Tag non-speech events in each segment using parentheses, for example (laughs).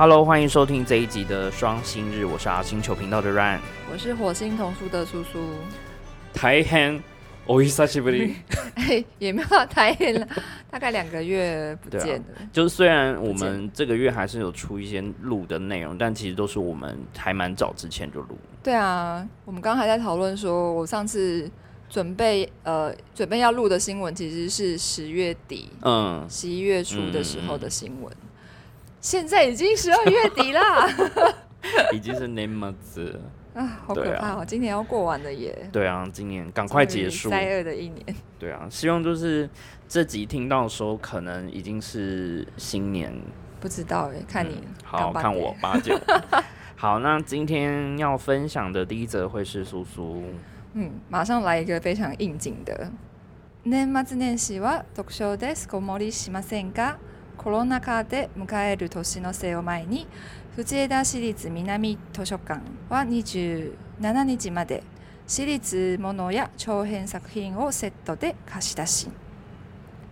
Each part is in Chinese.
Hello，欢迎收听这一集的双星日，我是阿星球频道的 Ryan。我是火星童书的叔叔，大変お久しぶり。哎，(laughs) 也没有到太远了，(laughs) 大概两个月不对啊见了。就是虽然我们这个月还是有出一些录的内容，但其实都是我们还蛮早之前就录。对啊，我们刚刚还在讨论说，我上次准备呃准备要录的新闻，其实是十月底、嗯，十一月初的时候的新闻。 现在已经十二月(laughs) 底啦，已经是年末子了。啊，好可对啊怕哦！今年要过完了耶，对啊，今年赶快结束。灾厄的一年。对啊，希望就是这集听到的时候，可能已经是新年。不知道哎，看你、嗯好看我。八九。(laughs) 好，那今天要分享的第一则会是苏苏。嗯，马上来一个非常应景的。年末年始は読書で少盛りしませんか コロナ禍で迎える年の瀬を前に藤枝市立南図書館は27日まで私立ものや長編作品をセットで貸し出し。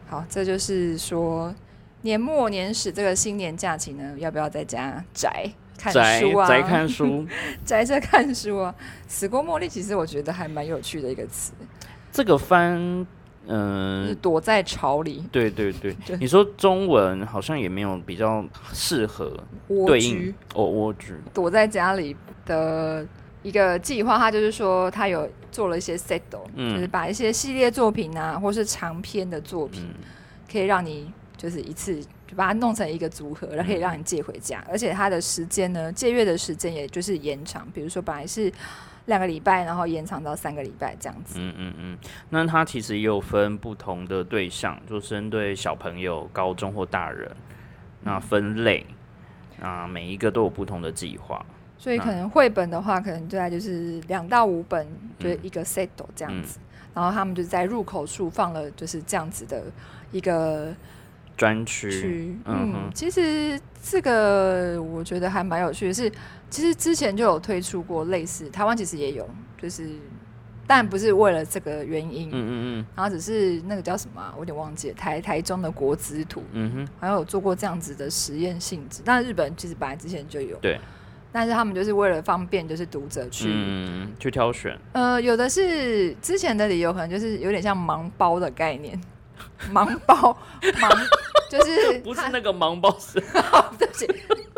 好，这就是说年末年始这个新年假期呢，要不要在家宅看宅书啊？宅看书，(laughs) 宅着看书啊。死过茉莉其实我觉得还蛮有趣的一个词，这个翻，就是嗯、躲在巢里对对对 (laughs) 对，你说中文好像也没有比较适合蜗对应居，哦，蜗居，躲在家里的一个计划。它就是说，它有做了一些 set，、嗯就是把一些系列作品啊，或是长篇的作品，嗯可以让你就是一次就把它弄成一个组合，然后可以让你借回家。而且它的时间呢，借阅的时间也就是延长，比如说本来是两个礼拜，然后延长到三个礼拜这样子。嗯嗯嗯，那它其实也有分不同的对象，就针对小朋友、高中或大人，那分类，啊，每一个都有不同的计划。所以可能绘本的话，可能大概就是两到五本，就是嗯一个 set 这样子。然后他们就在入口处放了就是这样子的一个专区，区。嗯其实这个我觉得还蛮有趣的是，其实之前就有推出过类似，台湾其实也有，就是但不是为了这个原因，嗯嗯嗯然后只是那个叫什么啊、我有点忘记了，台台中的国资图，嗯嗯哼，好像有做过这样子的实验性质。但日本其实本来之前就有，对，但是他们就是为了方便，就是读者去。嗯，去挑选，呃，有的是之前的理由，可能就是有点像盲包的概念，盲包盲就是 (laughs) 不是那个盲包是，(laughs) 对不起，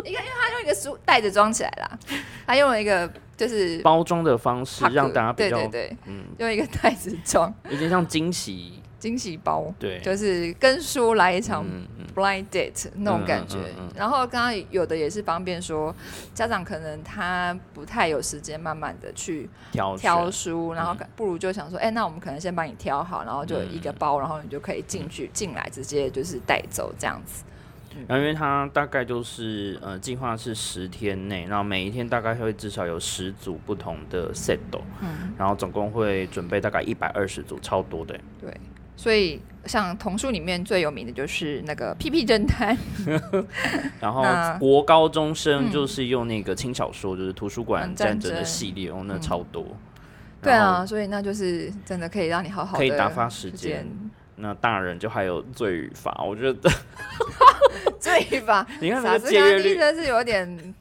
应该因为他用一个书袋子装起来啦，他用了一个就是包装的方式让大家比较，对对对，嗯，用一个袋子装有点像惊喜，惊喜包，对，就是跟书来一场 blind date 那种感觉。然后刚刚有的也是方便说，家长可能他不太有时间慢慢的去挑挑书，然后不如就想说，哎、那我们可能先帮你挑好，然后就一个包，然后你就可以进去进来，直接就是带走这样子。然后因为它大概就是呃计划是十天内，然后每一天大概会至少有十组不同的 set，、嗯，然后总共会准备大概一百二十组，超多的欸。对。所以像童书里面最有名的就是那个《屁屁侦探》，(laughs) 然后那国高中生嗯就是用那个轻小说，就是图书馆战嗯战争争的系列，哦，那嗯超多。对然后啊，所以那就是真的可以让你好好的可以打发时间。那大人就还有罪与罚，我觉得。(laughs) 对吧？(laughs) 你看那个借阅率，真的是有点，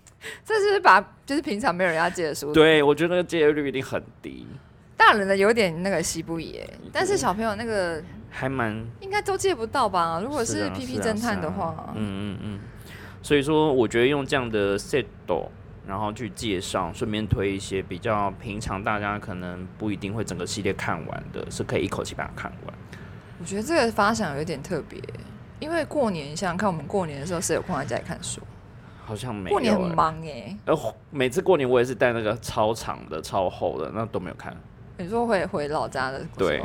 这是把就是平常没有人要借的书，对我觉得那个借阅率一定很低，大人的有点那个西不野，但是小朋友那个还蛮应该都借不到吧？如果是啊屁屁是啊侦探的话，嗯嗯嗯，所以说我觉得用这样的 set，然后去介绍，顺便推一些比较平常大家可能不一定会整个系列看完的，是可以一口气把它看完。我觉得这个发想有点特别，因为过年想想看，我们过年的时候谁有空在家里看书？好像没有、过年很欸，忙哎、呃，每次过年我也是带那个超长的、超厚的，那都没有看，你说回回老家的时候，对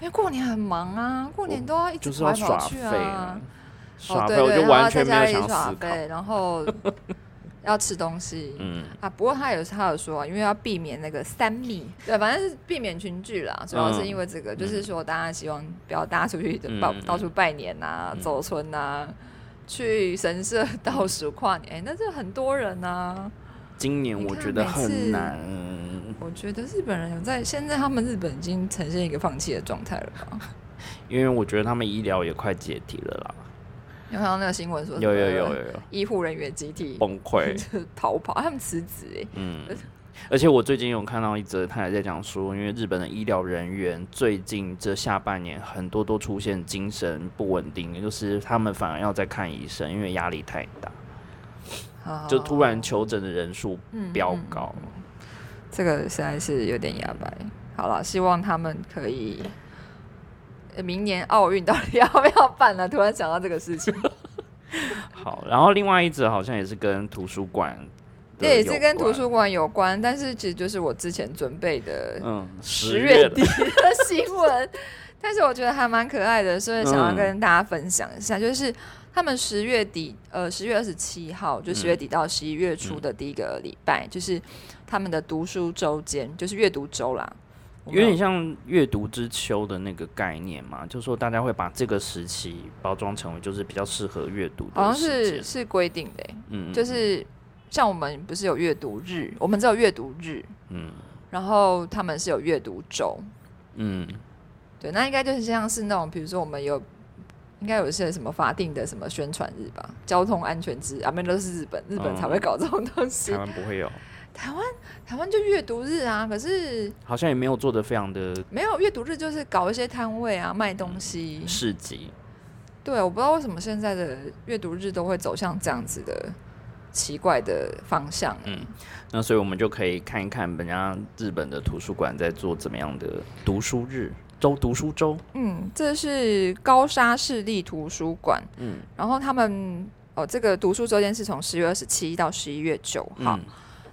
因为过年很忙啊，过年都要一直就是跑要耍来跑去废啊。耍废哦、对对，我就然后完全没有在家里。耍废，然后 (laughs) 要吃东西。嗯，啊，不过他有他有说啊，因为要避免那个三密，对，反正是避免群聚啦，主要是因为这个，就是说大家希望不要大家出去嗯到、嗯到处拜年啊、嗯走村啊，去神社 (laughs) 倒数跨年，哎、那这很多人啊。今年我觉得很难。我觉得日本人有在现在他们日本已经呈现一个放弃的状态了吧？(laughs) 因为我觉得他们医疗也快解体了啦。有看到那个新闻说有有有有有医护人员集体崩溃，(laughs) 逃跑，他们辞职哎。嗯，而且我最近有看到一则，他还在讲说，因为日本的医疗人员最近这下半年很多都出现精神不稳定，就是他们反而要再看医生，因为压力太大，就突然求诊的人数飙高，这个实在是有点哑巴。好了，希望他们可以。明年奥运到底要不要办呢？突然想到这个事情。(laughs) 好，然后另外一则好像也是跟图书馆，对，也是跟图书馆有关，但是其实就是我之前准备的，嗯，十月底的新闻。(laughs) 但是我觉得还蛮可爱的，所以想要跟大家分享一下，就是他们十月底，呃，十月二十七号，就十月底到十一月初的第一个礼拜，就是他们的读书周间，就是阅读周啦。有点像阅读之秋的那个概念嘛，就说大家会把这个时期包装成为就是比较适合阅读的，好像是是规定的，嗯，就是像我们不是有阅读日，我们只有阅读日，嗯，然后他们是有阅读周，嗯，对，那应该就是像是那种，比如说我们有应该有一些什么法定的什么宣传日吧，交通安全日，啊，那都是日本，日本才会搞这种东西，台湾不会有。(laughs) 台湾台湾就阅读日啊，可是好像也没有做的非常的没有阅读日，就是搞一些摊位啊，卖东西市集。对，我不知道为什么现在的阅读日都会走向这样子的奇怪的方向。嗯，那所以我们就可以看一看人家日本的图书馆在做怎么样的读书日周读书周。嗯，这是高沙市立图书馆。嗯，然后他们哦，这个读书周间是从十月二十七到十一月九号。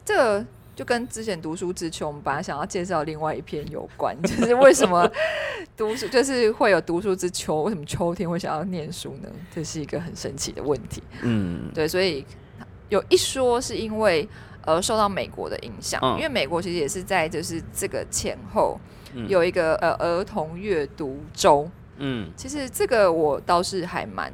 这个就跟之前读书之秋，我们本来想要介绍另外一篇有关，就是为什么 (laughs) 读书就是会有读书之秋，为什么秋天会想要念书呢？这是一个很神奇的问题。嗯，对，所以有一说是因为呃受到美国的影响，因为美国其实也是在就是这个前后有一个呃儿童阅读周。嗯，其实这个我倒是还蛮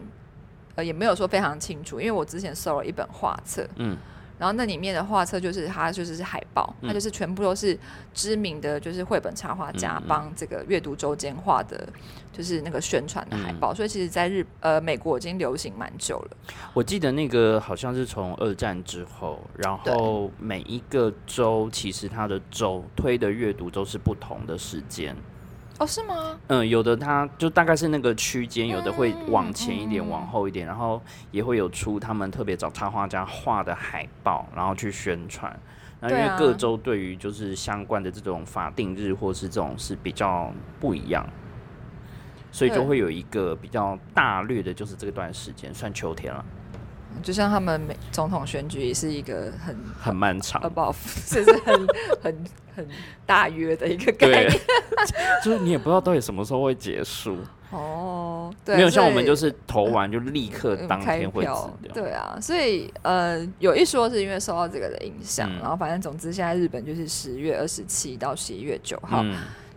呃也没有说非常清楚，因为我之前收了一本画册。嗯。然后那里面的画册就是它就是是海报，它就是全部都是知名的就是绘本插画家帮这个阅读周间画的，就是那个宣传的海报。所以其实，在日呃美国已经流行蛮久了。我记得那个好像是从二战之后，然后每一个州其实它的州推的阅读都是不同的时间。哦，是吗？嗯，有的它就大概是那个区间，有的会往前一点，往后一点，然后也会有出他们特别找插画家画的海报，然后去宣传。那因为各州对于就是相关的这种法定日或是这种是比较不一样，所以就会有一个比较大略的，就是这段时间算秋天了。就像他们美总统选举也是一个很很漫长，above，(laughs) 这是很 (laughs) 很很大约的一个概念，(laughs) 就是你也不知道到底什么时候会结束哦。没有像我们就是投完就立刻当天会掉。对啊，所以呃有一说是因为受到这个的影响，然后反正总之现在日本就是十月二十七到十一月九号，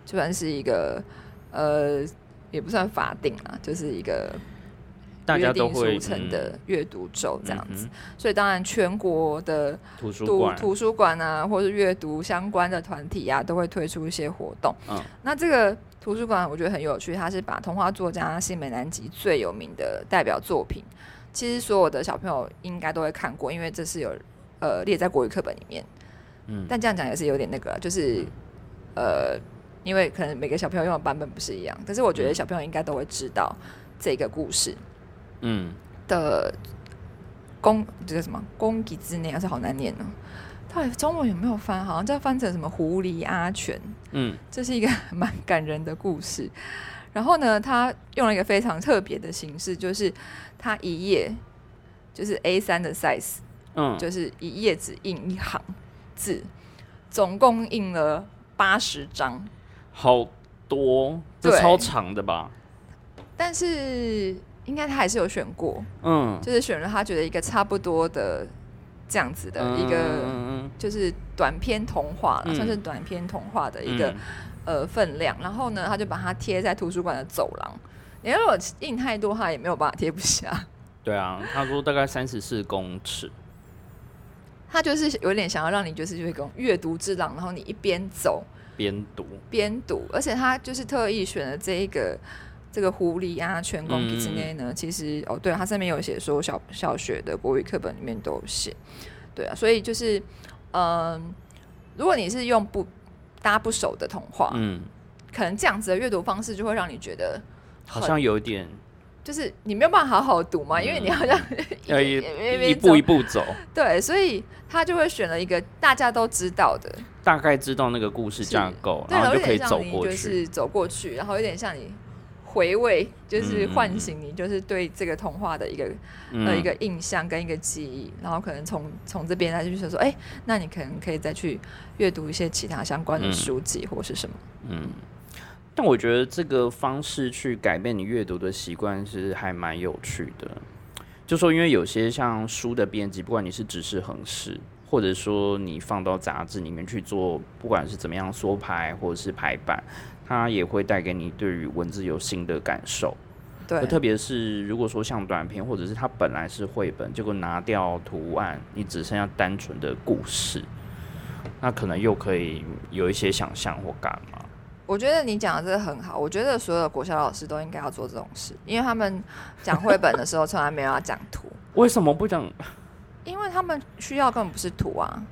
就算是一个呃也不算法定啊，就是一个。大家都会成的阅读周这样子，所以当然全国的图书馆、图书馆啊，或是阅读相关的团体啊，都会推出一些活动。嗯，那这个图书馆我觉得很有趣，它是把童话作家新美南吉最有名的代表作品，其实所有的小朋友应该都会看过，因为这是有呃列在国语课本里面。嗯，但这样讲也是有点那个，就是呃，因为可能每个小朋友用的版本不是一样，但是我觉得小朋友应该都会知道这个故事。嗯的公这个什么公给之内，还是好难念呢？到底中文有没有翻？好像叫翻成什么狐狸阿全。嗯，这是一个蛮感人的故事。然后呢，他用了一个非常特别的形式，就是他一页就是 A 三的 size，嗯，就是一页只印一行字，总共印了八十张，好多，这超长的吧？但是。应该他还是有选过，嗯，就是选了他觉得一个差不多的这样子的一个，就是短篇童话，算是短篇童话的一个呃分量。然后呢，他就把它贴在图书馆的走廊。你如果印太多，他也没有办法贴不下。对啊，他说大概三十四公尺。他就是有点想要让你就是就会跟阅读之廊，然后你一边走边读边读，而且他就是特意选了这一个。这个狐狸啊，全宫之内呢，其实哦，对，它上面有写说小小学的国语课本里面都有写，对啊，所以就是嗯，如果你是用不大家不熟的童话，嗯，可能这样子的阅读方式就会让你觉得好像有点。就是你没有办法好好读嘛，因为你好像 (laughs) 要一一步一步走。对，所以他就会选了一个大家都知道的，大概知道那个故事架构，然后就可以走过去。就是走过去，然后有点像你回味，就是唤醒你，就是对这个童话的一个呃一个印象跟一个记忆，然后可能从从这边再去说，哎，那你可能可以再去阅读一些其他相关的书籍或是什么，嗯。但我觉得这个方式去改变你阅读的习惯是还蛮有趣的。就说因为有些像书的编辑，不管你是指示横式，或者说你放到杂志里面去做，不管是怎么样缩排或者是排版，它也会带给你对于文字有新的感受。对，特别是如果说像短片，或者是它本来是绘本，结果拿掉图案，你只剩下单纯的故事，那可能又可以有一些想象或干嘛。我觉得你讲的这个很好，我觉得所有的国小老师都应该要做这种事，因为他们讲绘本的时候从来没有要讲图。为什么不讲？因为他们需要根本不是图啊，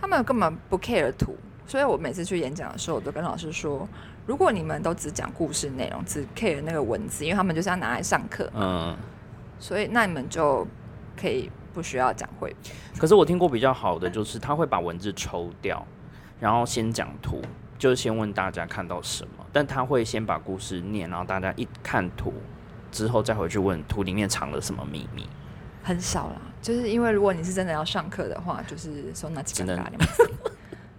他们根本不 care 图，所以我每次去演讲的时候，我都跟老师说，如果你们都只讲故事内容，只 care 那个文字，因为他们就是要拿来上课，嗯，所以那你们就可以不需要讲绘本。可是我听过比较好的，就是他会把文字抽掉，然后先讲图。就是先问大家看到什么，但他会先把故事念，然后大家一看图之后再回去问图里面藏了什么秘密。很少啦，就是因为如果你是真的要上课的话，就是说那几个大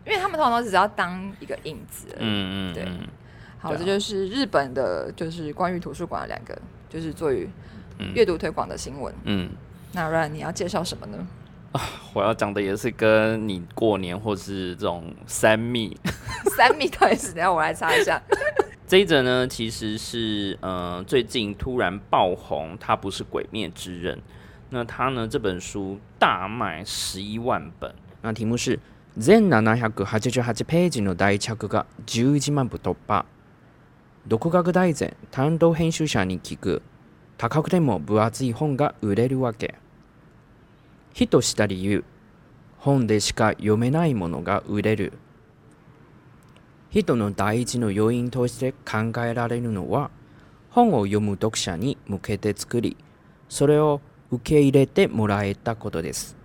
因为他们通常都只要当一个影子。嗯嗯，对。好，这就是日本的，就是关于图书馆的两个，就是作于阅读推广的新闻。嗯，那 ran 你要介绍什么呢？啊，(laughs) 我要讲的也是跟你过年或是这种三密，(laughs) 三密到底是？等下我来查一下。(laughs) 这一则呢，其实是呃最近突然爆红，它不是《鬼灭之刃》。那它呢这本书大卖十一万本。那题目是全七百八十八ページの大着が十一万部突破。独学大全担当編集者に聞く。高くても分厚い本が売れるわけ。ヒットした理由本でしか読めないものが売れるヒットの第一の要因として考えられるのは本を読む読者に向けて作りそれを受け入れてもらえたことです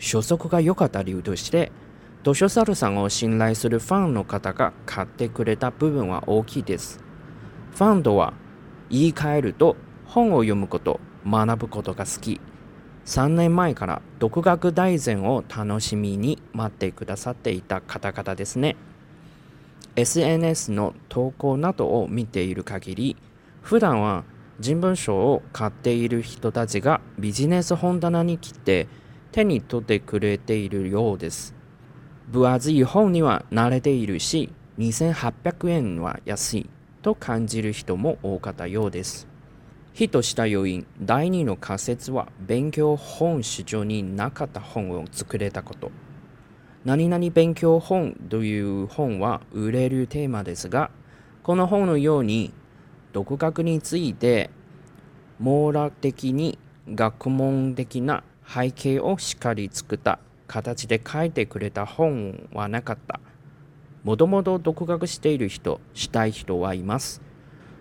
初速が良かった理由として図書猿さんを信頼するファンの方が買ってくれた部分は大きいです。ファンとは言い換えると本を読むこと学ぶことが好き。3年前から独学大全を楽しみに待ってくださっていた方々ですね。SNS の投稿などを見ている限り普段は人文書を買っている人たちがビジネス本棚に来て手に取ってくれているようです。分厚い本には慣れているし2800円は安いと感じる人も多かったようです。ヒットした要因第2の仮説は勉強本市場になかった本を作れたこと。何々勉強本という本は売れるテーマですがこの本のように独学について網羅的に学問的な背景をしっかり作った形で書いてくれた本はなかった。もともと独学している人、したい人はいます。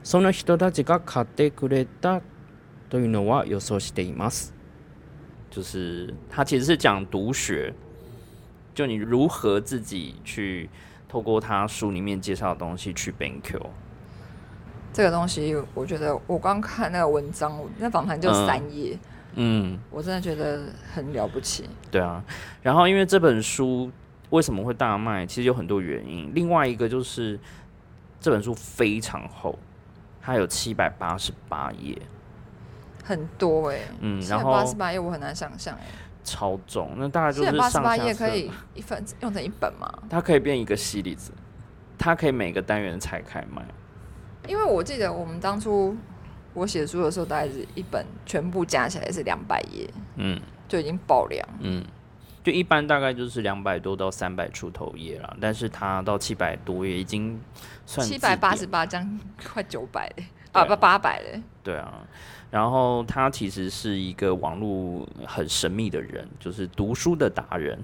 その人たちが買ってくれたというのは予想しています。就是他其实是讲读学，就你如何自己去透过他书里面介绍的东西去 bank。这个东西，我觉得我刚看那个文章，那访谈就三页，嗯，我真的觉得很了不起。对啊，然后因为这本书为什么会大卖，其实有很多原因。另外一个就是这本书非常厚。它有七百八十八页，很多哎，嗯，然后八十八页我很难想象哎，超重，那大概就是八十八页可以一份用成一本吗？它可以变一个系列子，它可以每个单元拆开卖。因为我记得我们当初我写书的时候，大概是一本全部加起来是两百页，嗯，就已经爆量，嗯，就一般大概就是两百多到三百出头页了，但是他到七百多页已经算七百八十八，将 (laughs) 快九百嘞，啊不八百嘞。对啊，然后他其实是一个网络很神秘的人，就是读书的达人，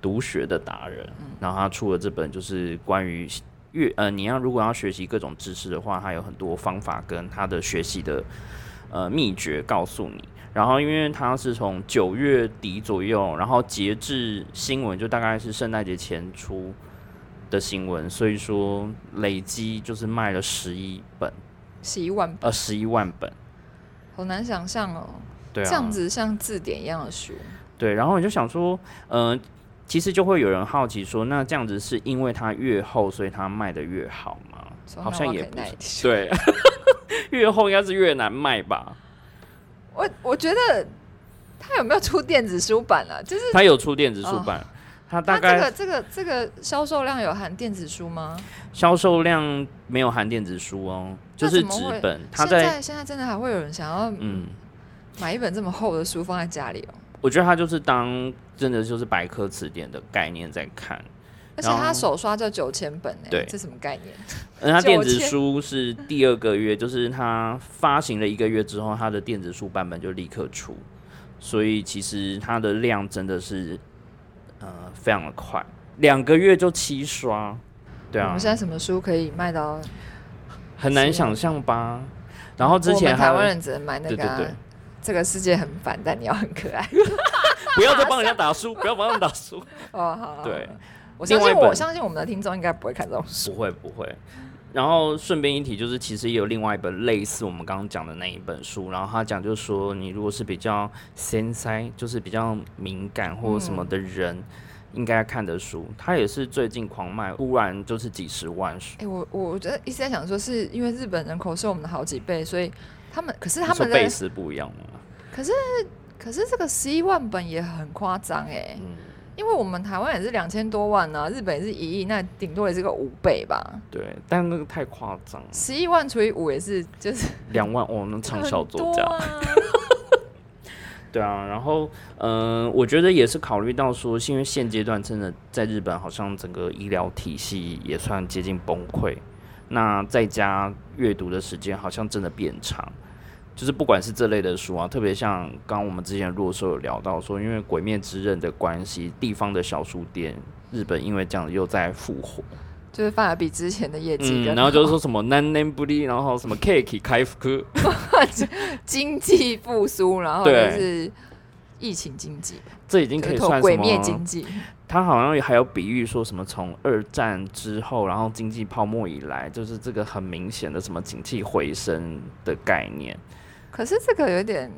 读学的达人。然后他出了这本，就是关于阅呃，你要如果要学习各种知识的话，他有很多方法跟他的学习的呃秘诀告诉你。然后因为他是从九月底左右，然后截至新闻就大概是圣诞节前出的新闻，所以说累积就是卖了十一本。十一万呃，十一万本，好难想象哦。对啊，这样子像字典一样的书。对，然后你就想说，嗯，其实就会有人好奇说，那这样子是因为它越厚，所以它卖的越好吗？好像也不是。对，(laughs) 越厚应该是越难卖吧？我我觉得它有没有出电子书版啊？就是它有出电子书版。它大概这个这个这个销售量有含电子书吗？销售量没有含电子书哦，就是纸本。它在现在真的还会有人想要嗯买一本这么厚的书放在家里哦？我觉得他就是当真的就是百科词典的概念在看，而且他手刷就九千本哎，对，这什么概念？(laughs) 而他电子书是第二个月，就是他发行了一个月之后，他的电子书版本就立刻出，所以其实它的量真的是。呃，非常的快，两个月就七刷，对啊。我们现在什么书可以卖到？很难想象吧。然后之前台湾人只能买那个，这个世界很烦，但你要很可爱。(laughs) 不要再帮人家打书，(laughs) 不要帮人家打书。(laughs) 哦，好。对，我相信我相信我们的听众应该不会看这种书，不会不会。然后顺便一提，就是其实也有另外一本类似我们刚刚讲的那一本书，然后他讲就是说，你如果是比较纤塞，就是比较敏感或者什么的人，应该看的书，他也是最近狂卖，突然就是几十万书。哎，我我觉得一直在想说，是因为日本人口是我们的好几倍，所以他们可是他们的倍是不一样吗？可是可是这个十一万本也很夸张哎。因为我们台湾也是两千多万呢，日本也是一亿，那顶多也是个五倍吧。对，但那个太夸张。十一万除以五也是就是两万我们畅销作家。(laughs) 对啊，然后嗯，我觉得也是考虑到说，因为现阶段真的在日本好像整个医疗体系也算接近崩溃，那在家阅读的时间好像真的变长。就是不管是这类的书啊，特别像刚刚我们之前弱兽有聊到说，因为《鬼灭之刃》的关系，地方的小书店，日本因为这样又在复活，就是反而比之前的业绩然后就是说什么难念不利，然后什么 cake 开复，(laughs) 经济复苏，然后就是疫情经济，这已经可以算鬼灭经济。他好像还有比喻说什么从二战之后，然后经济泡沫以来，就是这个很明显的什么景气回升的概念。可是这个有点，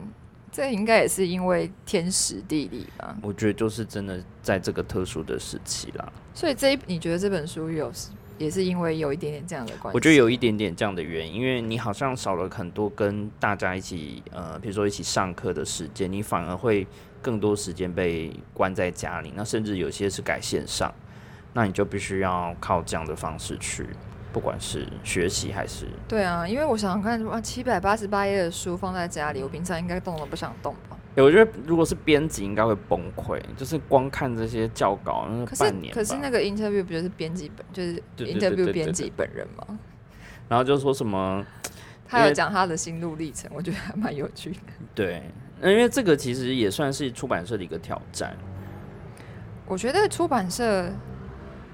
这应该也是因为天时地利吧？我觉得就是真的在这个特殊的时期啦。所以这一你觉得这本书有也是因为有一点点这样的关系？我觉得有一点点这样的原因，因为你好像少了很多跟大家一起呃，比如说一起上课的时间，你反而会更多时间被关在家里。那甚至有些是改线上，那你就必须要靠这样的方式去。不管是学习还是对啊，因为我想想看，哇，七百八十八页的书放在家里，我平常应该动都不想动吧？哎，我觉得如果是编辑，应该会崩溃，就是光看这些教稿，那半年。可是那个 interview 不就是编辑本，就是 interview 编辑本人吗？(laughs) 然后就说什么，他有讲他的心路历程，我觉得还蛮有趣的。对，因为这个其实也算是出版社的一个挑战。我觉得出版社。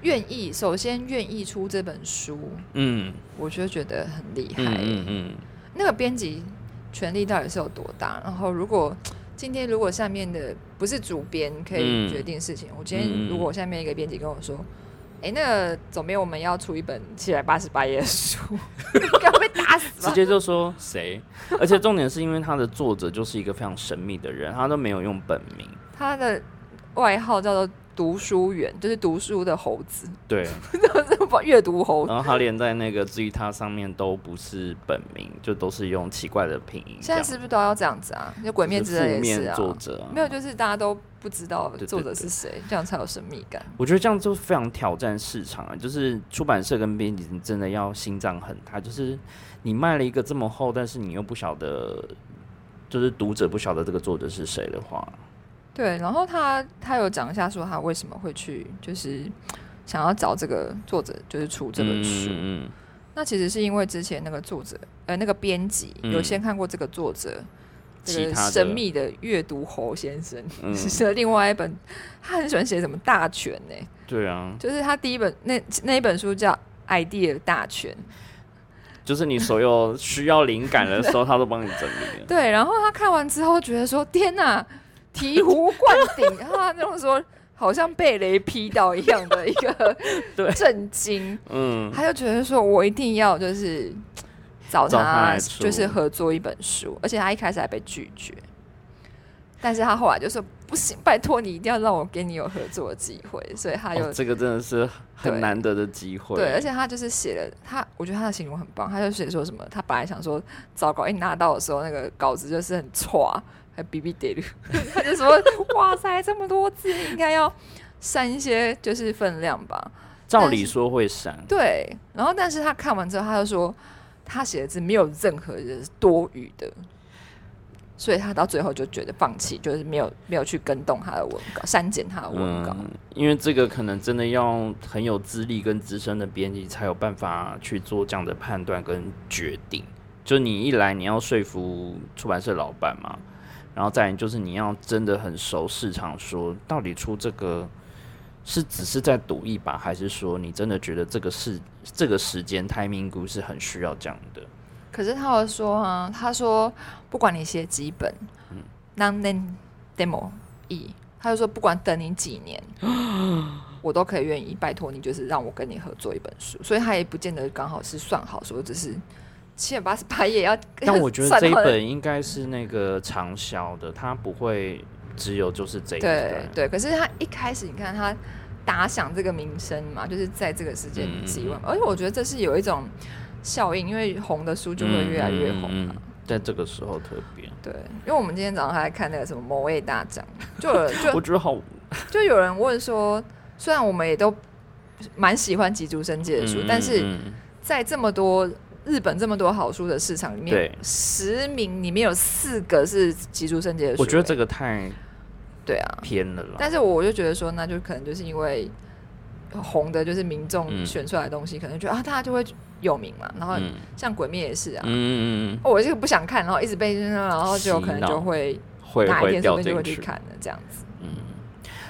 愿意首先愿意出这本书，嗯，我就觉得很厉害。嗯嗯，那个编辑权力到底是有多大？然后如果今天如果下面的不是主编可以决定事情，我今天如果下面一个编辑跟我说，哎，那个总编我们要出一本七百 (laughs) 八十八页的书，要被打死。直接就说谁？而且重点是因为他的作者就是一个非常神秘的人，他都没有用本名，他的外号叫做。读书员就是读书的猴子，对，(laughs) 阅读猴子。然后他连在那个至于他上面都不是本名，就都是用奇怪的拼音。现在是不是都要这样子啊？就《鬼灭之刃》也是啊。作者没有，就是大家都不知道作者是谁，这样才有神秘感。我觉得这样就非常挑战市场啊！就是出版社跟编辑真的要心脏很大，就是你卖了一个这么厚，但是你又不晓得，就是读者不晓得这个作者是谁的话。对，然后他他有讲一下说他为什么会去，就是想要找这个作者，就是出这本书。嗯那其实是因为之前那个作者，呃，那个编辑嗯有先看过这个作者。这个神秘的阅读侯先生嗯 (laughs) 写了另外一本，他很喜欢写什么大全呢、对啊，就是他第一本那那一本书叫《idea 大全》，就是你所有需要灵感的时候，(laughs) 他都帮你整理了。对，然后他看完之后觉得说：“天哪，醍醐灌顶！”然后他那种说好像被雷劈到一样的一个 (laughs) 对震惊，嗯，他就觉得说：“我一定要就是找找他他，来出就是合作一本书。”而且他一开始还被拒绝，但是他后来就说：“不行，拜托你一定要让我跟你有合作的机会。”所以他就、哦，这个真的是很难得的机会。对，而且他就是写了他，我觉得他的形容很棒。他就写说什么，他本来想说糟糕，一拿到的时候那个稿子就是很歘，还哔哔喋噜，(laughs) 他就说哇塞，这么多字，应该要删一些就是分量吧。照理说会删，对，然后但是他看完之后，他就说他写的字没有任何的多余的。所以他到最后就觉得放弃，就是没有没有去跟动他的文稿，删减他的文稿。嗯，因为这个可能真的要很有资历跟资深的编辑才有办法去做这样的判断跟决定。就你一来你要说服出版社老板嘛，然后再来就是你要真的很熟市场，说到底出这个是只是在赌一把，还是说你真的觉得这个是这个时间 timing 估是很需要这样的？可是他有说啊，他说不管你写几本，嗯，non demo 一，他就说不管等你几年，(laughs) 我都可以愿意拜托你，就是让我跟你合作一本书。所以他也不见得刚好是算好说，只是七百八十八页要。但我觉得这一本应该是那个畅销的，它不会只有就是这一对本。对，可是他一开始你看他打响这个名声嘛，就是在这个时间嗯几万，而且我觉得这是有一种效应，因为红的书就会越来越红在这个时候特别，对，因为我们今天早上还在看那个什么某位大奖，就就 (laughs) 我觉得好。就有人问说，虽然我们也都蛮喜欢吉竹伸介的书，嗯但是嗯在这么多日本这么多好书的市场里面，十名里面有四个是吉竹伸介的书、我觉得这个个太对啊，偏了啦。但是我就觉得说，那就可能就是因为红的，就是民众嗯选出来的东西，可能觉得啊，大家就会有名嘛。然后嗯像鬼灭也是啊，嗯嗯嗯，哦我这个不想看，然后一直被，然后就可能就会会哪一天说不定就会去去。看的这样子。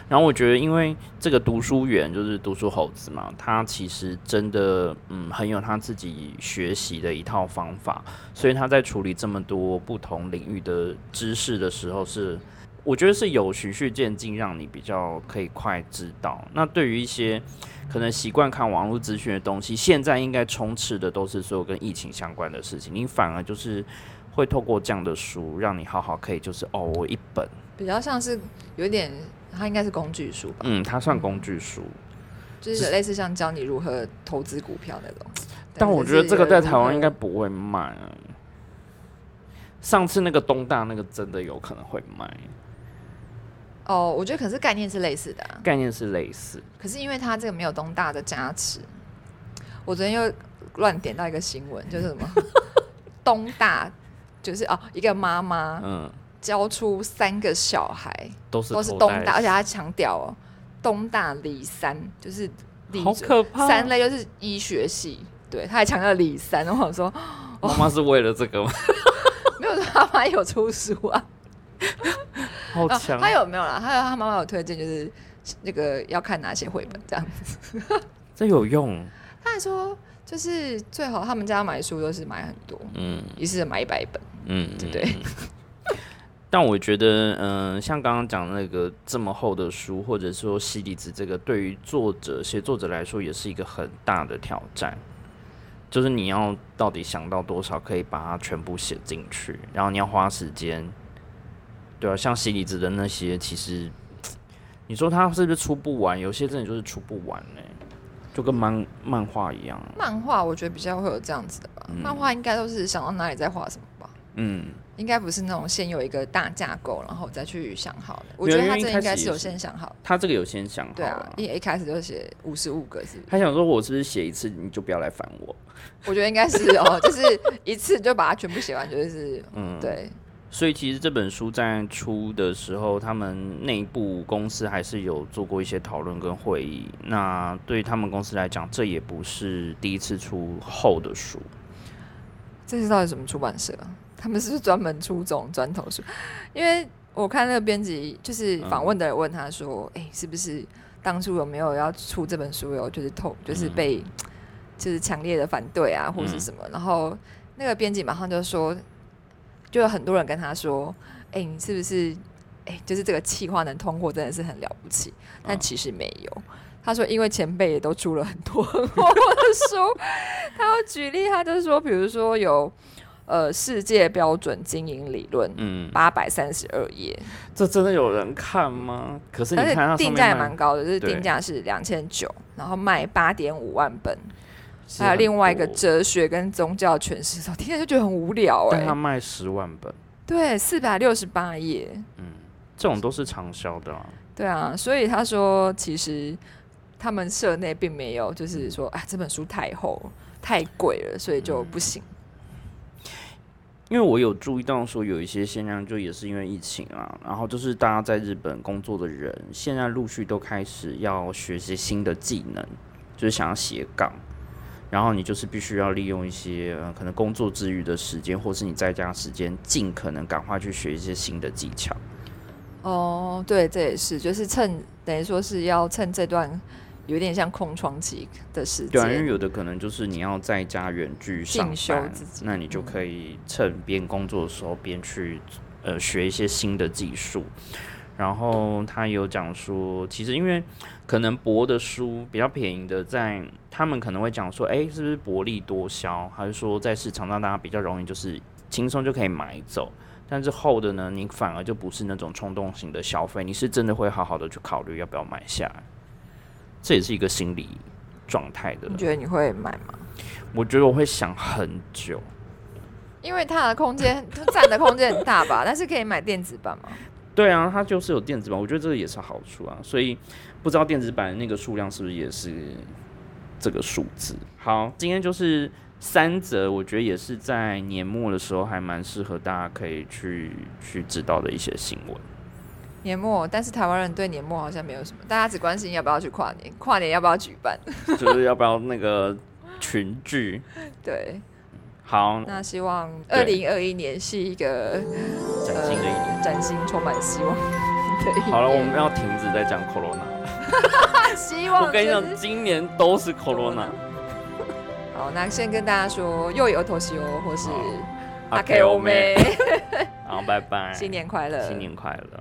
然后我觉得，因为这个读书员就是读书猴子嘛，他其实真的嗯很有他自己学习的一套方法，所以他在处理这么多不同领域的知识的时候是，我觉得是有循序渐进，让你比较可以快知道。那对于一些可能习惯看网络资讯的东西，现在应该充斥的都是所有跟疫情相关的事情，你反而就是会透过这样的书，让你好好可以就是哦，我一本，比较像是有点，它应该是工具书吧，嗯，它算工具书。就是类似像教你如何投资股票那种。但我觉得这个在台湾应该不会卖、上次那个东大那个真的有可能会卖，哦，我觉得可是概念是类似的、啊，概念是类似。可是因为它这个没有东大的加持，我昨天又乱点到一个新闻，就是什么 (laughs) 东大，就是哦一个妈妈嗯，教出三个小孩都是都是东大，而且他强调哦东大理三，就是理好可怕。三类就是医学系，对，他还强调理三，然后我说 (laughs) 妈妈是为了这个吗？(laughs) 没有，他妈有出书啊。哦 (laughs) 好强！他有没有啦？他有他妈妈有推荐，就是那个要看哪些绘本这样子。这有用。他还说，就是最好他们家买书都是买很多，嗯一次买一百本，嗯，对不对？但我觉得，嗯、像刚刚讲的那个这么厚的书，或者说西里子这个，对于作者、写作者来说，也是一个很大的挑战。就是你要到底想到多少，可以把它全部写进去，然后你要花时间。对啊，像西里子的那些，其实你说它是不是出不完？有些真的就是出不完呢、就跟漫漫画一样。漫画我觉得比较会有这样子的吧，嗯漫画应该都是想到哪里再画什么吧。嗯，应该不是那种先有一个大架构，然后再去想好的。我觉得他这应该是有先想好的。他这个有先想好对啊了，一一开始就写五十五个，是不是？他想说，我是不是写一次你就不要来烦我？(laughs) 我觉得应该是哦，(laughs) 就是一次就把它全部写完，就是嗯，。对。所以其实这本书在出的时候，他们内部公司还是有做过一些讨论跟会议。那对他们公司来讲，这也不是第一次出厚的书。这是到底什么出版社？他们是不是专门出这种砖头书？因为我看那个编辑，就是访问的人问他说：“哎，是不是当初有没有要出这本书？有就是透，就是被就是强烈的反对啊，或是什么？”然后那个编辑马上就说。就有很多人跟他说：“哎，你是不是哎，就是这个企划能通过，真的是很了不起。”但其实没有。他说：“因为前辈也都出了很多 (laughs) 很厚的书。(laughs) ”他要举例，他就是说，比如说有呃世界标准经营理论，嗯，八百三十二页，这真的有人看吗？可是你看，定价也蛮高的，就是定价是两千九，然后卖八点五万本。还有另外一个哲学跟宗教诠释，听起来就觉得很无聊哎。但他卖十万本，对，四百六十八页，嗯，这种都是畅销的。对啊，所以他说，其实他们社内并没有，就是说，哎，这本书太厚、太贵了，所以就不行。因为我有注意到说，有一些现象，就也是因为疫情啊，然后就是大家在日本工作的人，现在陆续都开始要学习新的技能，就是想要斜杠。然后你就是必须要利用一些呃可能工作之余的时间，或是你在家时间，尽可能赶快去学一些新的技巧。哦，对，这也是，就是趁等于说是要趁这段有点像空窗期的时间。对，因为有的可能就是你要在家远距上班，那你就可以趁边工作的时候边去呃学一些新的技术。然后他有讲说，其实因为可能博的书比较便宜的，在他们可能会讲说，哎，是不是薄利多销？还是说在市场上大家比较容易就是轻松就可以买走？但是厚的呢，你反而就不是那种冲动型的消费，你是真的会好好的去考虑要不要买下来。这也是一个心理状态的。你觉得你会买吗？我觉得我会想很久，因为它的空间占的空间很大吧？(laughs) 但是可以买电子版吗？对啊，它就是有电子版，我觉得这个也是好处啊。所以不知道电子版那个数量是不是也是这个数字？好，今天就是三则，我觉得也是在年末的时候还蛮适合大家可以去去知道的一些新闻。年末，但是台湾人对年末好像没有什么，大家只关心要不要去跨年，跨年要不要举办，(laughs) 就是要不要那个群聚。对。好，那希望二零二一年是一个崭新的一年，崭新充满希望的好了，我们要停止在讲 corona。(laughs) 希望我跟你讲，今年都是 corona。(laughs) 好，那先跟大家说，又有头西哦，或是阿 K 欧妹。好，拜拜，新年快乐，新年快乐。